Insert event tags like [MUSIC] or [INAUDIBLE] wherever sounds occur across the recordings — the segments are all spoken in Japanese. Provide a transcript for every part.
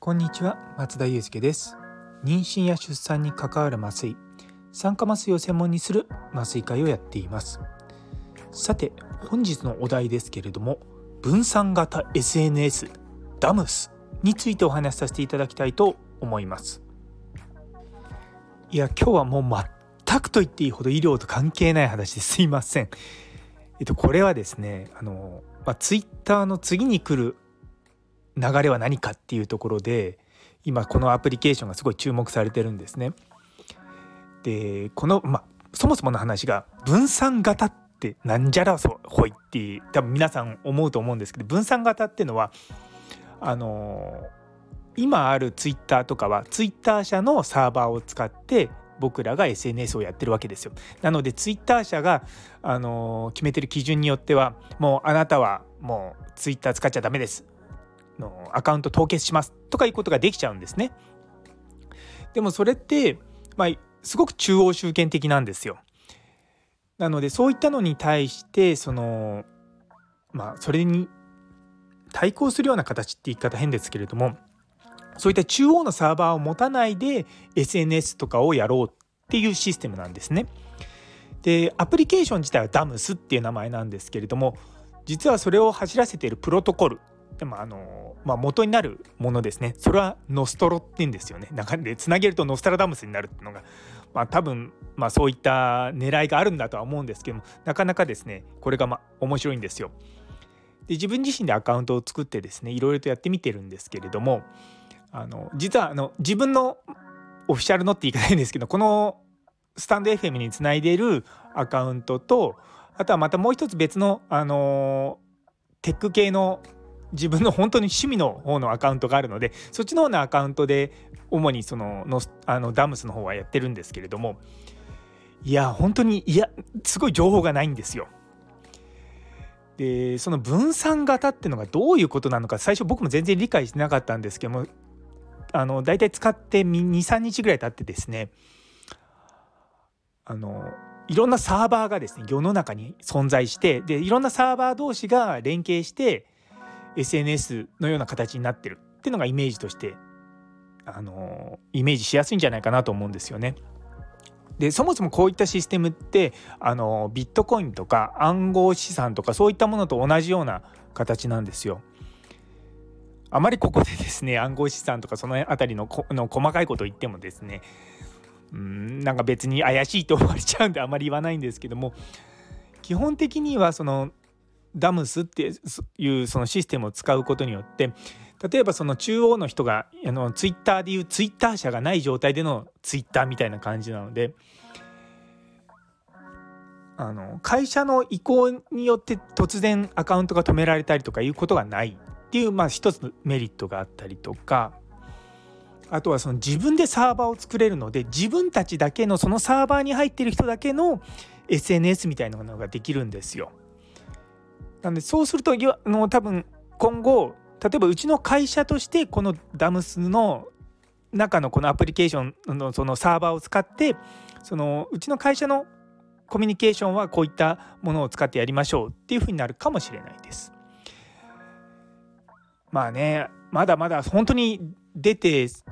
こんにちは松田祐介です。妊娠や出産に関わる麻酔酸化麻酔を専門にする麻酔会をやっています。さて本日のお題ですけれども分散型 SNS ダムスについてお話しさせていただきたいと思います。いや今日はもう全くと言っていいほど医療と関係ない話ですいません。えっとこれはですねあの、まあ、ツイッターの次に来る流れは何かっていうところで今このアプリケーションがすごい注目されてるんですね。でこの、まあ、そもそもの話が分散型ってなんじゃらそほいって多分皆さん思うと思うんですけど分散型っていうのはあの今あるツイッターとかはツイッター社のサーバーを使って僕らが SNS をやってるわけですよ。なのでツイッター社が、あの決めてる基準によってはもうあなたはもうツイッター使っちゃダメですのアカウント凍結しますとかいうことができちゃうんですね。でもそれって、まあ、すごく中央集権的なんですよ。なのでそういったのに対してそのまあそれに対抗するような形って言い方変ですけれどもそういった中央のサーバーを持たないで SNS とかをやろうっていうシステムなんですね。でアプリケーション自体は DAMS っていう名前なんですけれども実はそれを走らせているプロトコルでもあの、まあ、元になるものですねそれはノストロって言うんですよね中でつなげるとノスタラダムスになるっていうのが、まあ、多分、まあ、そういった狙いがあるんだとは思うんですけどもなかなかですねこれがま面白いんですよ。で自分自身でアカウントを作ってですねいろいろとやってみてるんですけれどもあの実はあの自分のオフィシャルのって言い方ないんですけどこのスタンド FM につないでいるアカウントとあとはまたもう一つ別の、あのテック系の自分の本当に趣味の方のアカウントがあるのでそっちの方のアカウントで主にそののあのダムスの方はやってるんですけれどもいや本当にいやすごい情報がないんですよ。でその分散型っていうのがどういうことなのか最初僕も全然理解してなかったんですけどもあの大体使って23日ぐらい経ってですねあのいろんなサーバーがですね世の中に存在してでいろんなサーバー同士が連携して SNS のような形になってるっていうのがイメージとしてあのイメージしやすいんじゃないかなと思うんですよね。でそもそもこういったシステムってあのビットコインとか暗号資産とかそういったものと同じような形なんですよ。あまりここでですね [LAUGHS] 暗号資産とかその辺りのの細かいことを言ってもですねうんなんか別に怪しいと思われちゃうんであまり言わないんですけども基本的にはそのダムスっていうそのシステムを使うことによって例えばその中央の人があのツイッターでいうツイッター社がない状態でのツイッターみたいな感じなのであの会社の意向によって突然アカウントが止められたりとかいうことがない。っていうまあ一つのメリットがあったりとかあとはその自分でサーバーを作れるので自分たちだけのそのサーバーに入ってる人だけの SNS みたいなのができるんですよ。なんでそうするとあの多分今後例えばうちの会社としてこのダムスの中のこのアプリケーションのそのサーバーを使ってそのうちの会社のコミュニケーションはこういったものを使ってやりましょうっていうふうになるかもしれないです。まあねまだまだ本当に出て1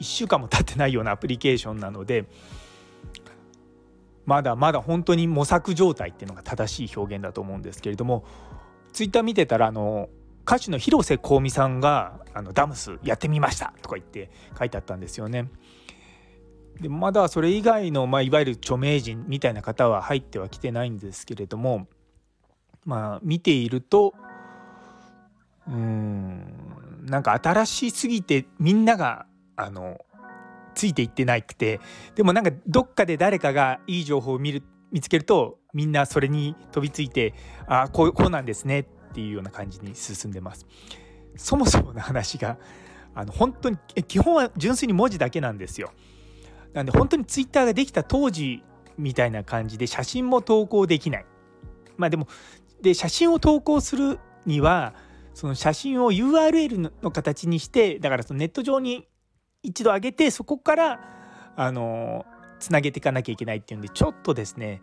週間も経ってないようなアプリケーションなのでまだまだ本当に模索状態っていうのが正しい表現だと思うんですけれどもツイッター見てたらあの歌手の広瀬香美さんがあのダムスやってみましたとか言って書いてあったんですよね。でまだそれ以外の、まあ、いわゆる著名人みたいな方は入ってはきてないんですけれどもまあ見ているとうんなんか新しすぎてみんながあのついていってなくてでもなんかどっかで誰かがいい情報を見る見つけるとみんなそれに飛びついてあこうこうなんですねっていうような感じに進んでます。そもそもの話があの本当に基本は純粋に文字だけなんですよ。なんで本当にツイッターができた当時みたいな感じで写真も投稿できない。まあでもで写真を投稿するにはその写真を URL の形にしてだからそのネット上に一度上げてそこからあのつなげていかなきゃいけないっていうんでちょっとですね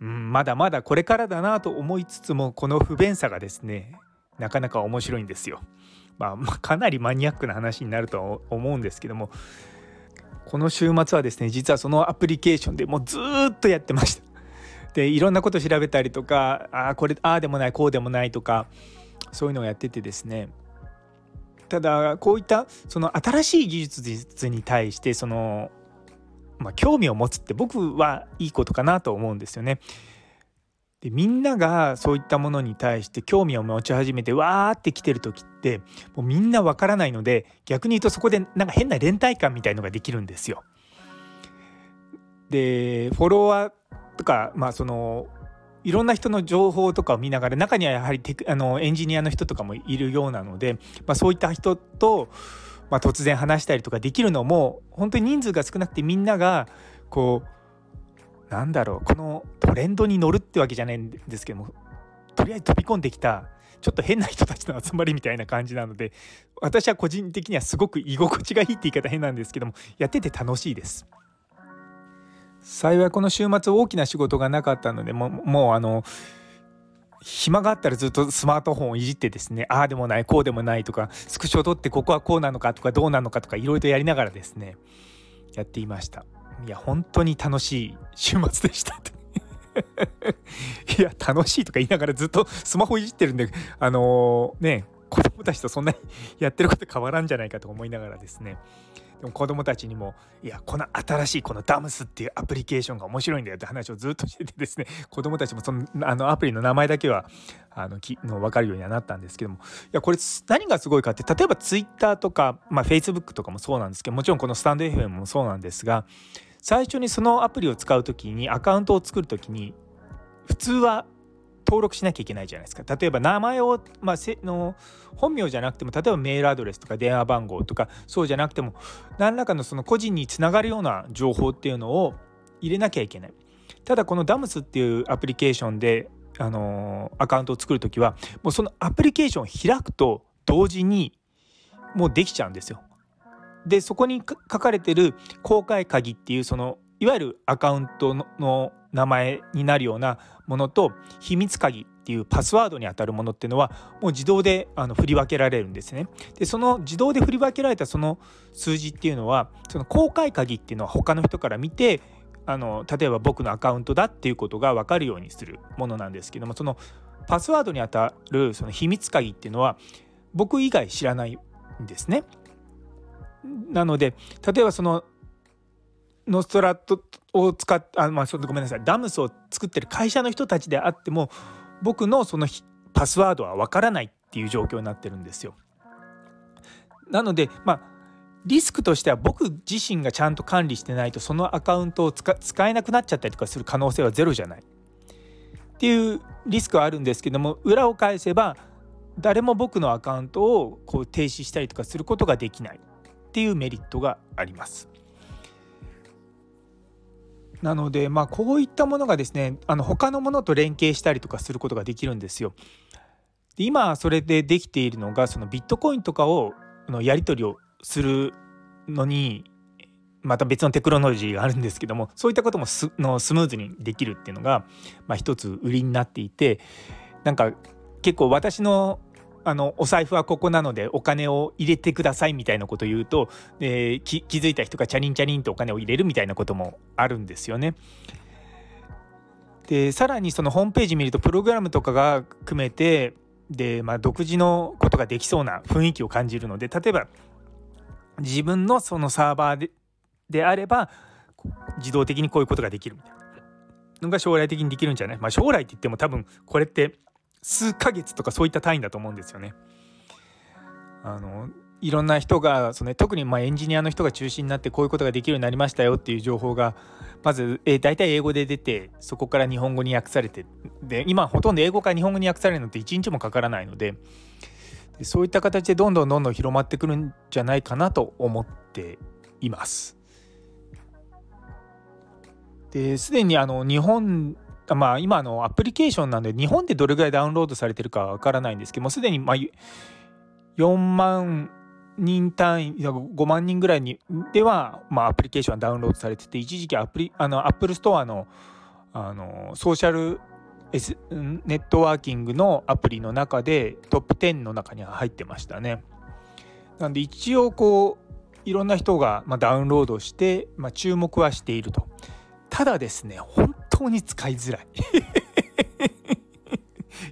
うん、まだまだこれからだなと思いつつもこの不便さがですねなかなか面白いんですよ。まあ、まあ、かなりマニアックな話になるとは思うんですけどもこの週末はですね実はそのアプリケーションでもうずっとやってました。でいろんなこと調べたりとかあこれああでもないこうでもないとかそういうのをやっててですねただこういったその新しい技術に対してその、まあ、興味を持つって僕はいいことかなと思うんですよね。でみんながそういったものに対して興味を持ち始めてわーって来てる時ってもうみんなわからないので逆に言うとそこでなんか変な連帯感みたいのができるんですよ。でフォロワーとかまあそのいろんな人の情報とかを見ながら中にはやはりテクあのエンジニアの人とかもいるようなので、まあ、そういった人と、まあ、突然話したりとかできるのも本当に人数が少なくてみんながこうなんだろうこのトレンドに乗るってわけじゃないんですけどもとりあえず飛び込んできたちょっと変な人たちの集まりみたいな感じなので私は個人的にはすごく居心地がいいって言い方変なんですけどもやってて楽しいです。幸いこの週末大きな仕事がなかったのでももうあの暇があったらずっとスマートフォンをいじってですねああでもないこうでもないとかスクショを撮ってここはこうなのかとかどうなのかとかいろいろとやりながらですねやっていました。いや本当に楽しい週末でした [LAUGHS] いや楽しいとか言いながらずっとスマホいじってるんであのー、ね子供たちとそんなにやってること変わらんじゃないかと思いながらですね。でも子供たちにもいやこの新しいこのダムスっていうアプリケーションが面白いんだよって話をずっとしててですね [LAUGHS] 子供たちもそのあのアプリの名前だけはあのきの分かるようにはなったんですけども。いやこれ何がすごいかって例えば Twitter とか、まあ、Facebook とかもそうなんですけどもちろんこのスタンド FM もそうなんですが最初にそのアプリを使う時にアカウントを作る時に普通は登録しなきゃいけないじゃないですか例えば名前を、まあ、せの本名じゃなくても例えばメールアドレスとか電話番号とかそうじゃなくても何らかのその個人につながるような情報っていうのを入れなきゃいけないただこの DAMS っていうアプリケーションであのアカウントを作る時はもうそのアプリケーションを開くと同時にもうできちゃうんですよ。でそこに書かれてる公開鍵っていうそのいわゆるアカウントの名前になるようなものと秘密鍵っていうパスワードにあたるものっていうのはもう自動であの振り分けられるんですね。でその自動で振り分けられたその数字っていうのはその公開鍵っていうのは他の人から見てあの例えば僕のアカウントだっていうことが分かるようにするものなんですけどもそのパスワードにあたるその秘密鍵っていうのは僕以外知らないんですね。なので例えばそのノストラトを使っあまあごめんなさいダムスを作ってる会社の人たちであっても僕のそのパスワードはわからないっていう状況になってるんですよ。なのでまあリスクとしては僕自身がちゃんと管理してないとそのアカウントを使えなくなっちゃったりとかする可能性はゼロじゃないっていうリスクはあるんですけども裏を返せば誰も僕のアカウントをこう停止したりとかすることができないっていうメリットがあります。なので、まあ、こういったものがですねあの他のものと連携したりとかすることができるんですよ。で今それでできているのがそのビットコインとかをのやり取りをするのにまた別のテクノロジーがあるんですけどもそういったこともスのスムーズにできるっていうのが、まあ、一つ売りになっていてなんか結構私のあのお財布はここなのでお金を入れてくださいみたいなことを言うと、えー、気づいた人がチャリンチャリンとお金を入れるみたいなこともあるんですよね。でさらにそのホームページ見るとプログラムとかが組めてで、まあ、独自のことができそうな雰囲気を感じるので例えば自分のそのサーバーでであれば自動的にこういうことができるみたいなのが将来的にできるんじゃない、まあ、将来って言っても多分これって数ヶ月とかそういった単位だと思うんですよね。あのいろんな人がその、ね、特にまエンジニアの人が中心になってこういうことができるようになりましたよっていう情報がまず、えー、大体英語で出てそこから日本語に訳されてで今ほとんど英語から日本語に訳されるのって1日もかからないのででそういった形でどんどんどんどん広まってくるんじゃないかなと思っています。ですでにあの日本まあ今のアプリケーションなんで日本でどれぐらいダウンロードされてるかわからないんですけどもすでにまあ4万人単位5万人ぐらいにでは、まあ、アプリケーションはダウンロードされてて一時期アプリあのアップルストアのあのソーシャル、S、ネットワーキングのアプリの中でトップ10の中には入ってましたね。なんで一応こういろんな人が、まダウンロードして、まあ、注目はしていると。ただですね本当に使いづらい。[LAUGHS]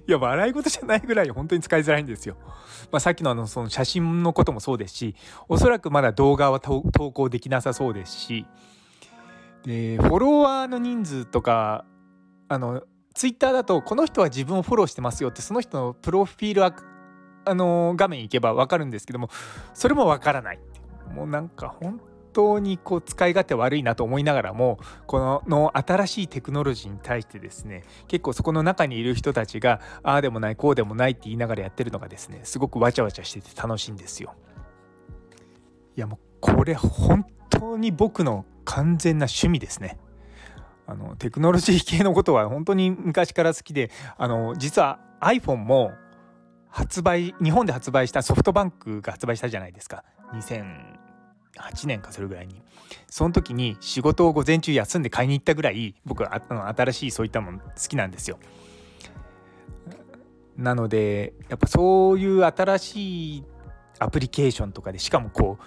いや笑い事じゃないぐらい本当に使いづらいんですよ。まあ、さっきのあのその写真のこともそうですしおそらくまだ動画は投稿できなさそうですしでフォロワーの人数とかあのツイッターだとこの人は自分をフォローしてますよってその人のプロフィールあの画面行けば分かるんですけどもそれも分からないもうなんか本当にこう使い勝手悪いなと思いながらもこのの新しいテクノロジーに対してですね結構そこの中にいる人たちがああでもないこうでもないって言いながらやってるのがですねすごくわちゃわちゃしてて楽しいんですよ。いやもうこれ本当に僕の完全な趣味ですね。あのテクノロジー系のことは本当に昔から好きであの実は iPhone も発売日本で発売したソフトバンクが発売したじゃないですか2000 8年かそれぐらいにその時に仕事を午前中休んで買いに行ったぐらい僕は新しいそういったもの好きなんですよなのでやっぱそういう新しいアプリケーションとかでしかもこう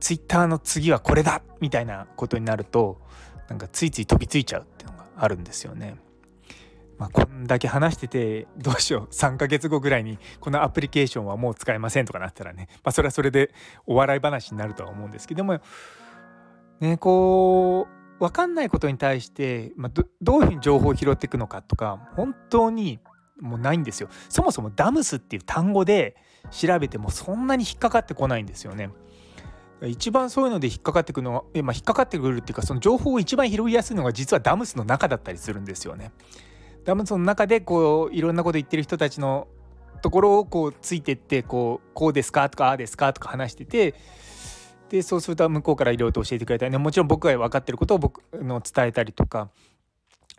ツイッターの次はこれだみたいなことになるとなんかついつい飛びついちゃうっていうのがあるんですよね。まあ、こんだけ話しててどうしよう3ヶ月後ぐらいにこのアプリケーションはもう使えませんとかなったらね、まあ、それはそれでお笑い話になるとは思うんですけどもねこう分かんないことに対して、まあ、どどういうふうに情報を拾っていくのかとか本当にもうないんですよそもそもダムスっていう単語で調べてもそんなに引っかかってこないんですよね。一番そういうので引っかかってくるのは、まあ、引っかかってくるっていうかその情報を一番拾いやすいのが実はダムスの中だったりするんですよね。ダムスの中でこういろんなこと言ってる人たちのところをこうついてってこうこうですかとかああですかとか話しててでそうすると向こうからいろいろと教えてくれたり、ね、もちろん僕が分かってることを僕の伝えたりとか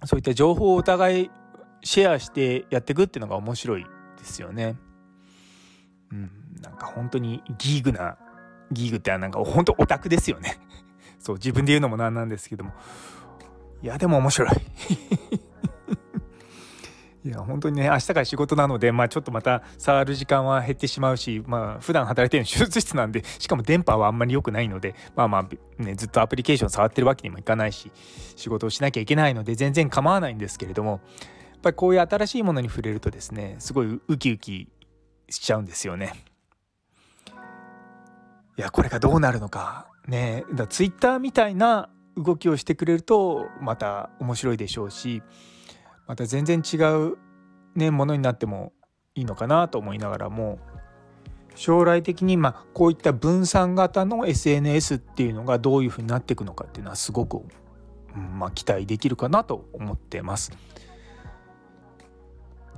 そういった情報をお互いシェアしてやっていくっていうのが面白いですよね。うん、なんか本当にギーグなギーグってなんか本当オタクですよね。[LAUGHS] そう自分で言うのもなんなんですけどもいやでも面白いいや本当にね明日から仕事なので、まあ、ちょっとまた触る時間は減ってしまうし、まあ普段働いてるの [LAUGHS] 手術室なんでしかも電波はあんまり良くないのでまあまあ、ね、ずっとアプリケーション触ってるわけにもいかないし仕事をしなきゃいけないので全然構わないんですけれどもやっぱりこういう新しいものに触れるとですねすごいウキウキしちゃうんですよね。いやこれがどうなるのかねだツイッターみたいな動きをしてくれるとまた面白いでしょうしまた全然違う、ね、ものになってもいいのかなと思いながらも将来的にまあこういった分散型の SNS っていうのがどういうふうになっていくのかっていうのはすごく、まあ、期待できるかなと思ってます。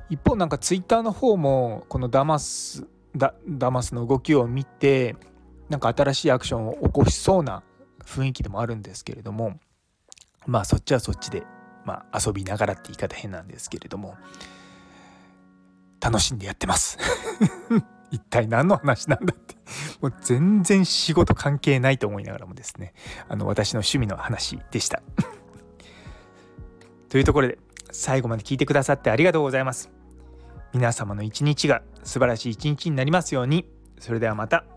一方なんかツイッターの方もこのダマスダダマスの動きを見てなんか新しいアクションを起こしそうな雰囲気でもあるんですけれどもまあそっちはそっちで、まあ、遊びながらって言い方変なんですけれども楽しんでやってます。[LAUGHS] 一体何の話なんだって。もう全然仕事関係ないと思いながらもですねあの私の趣味の話でした。[LAUGHS] というところで最後まで聞いてくださってありがとうございます。皆様の一日が素晴らしい一日になりますように。それではまた。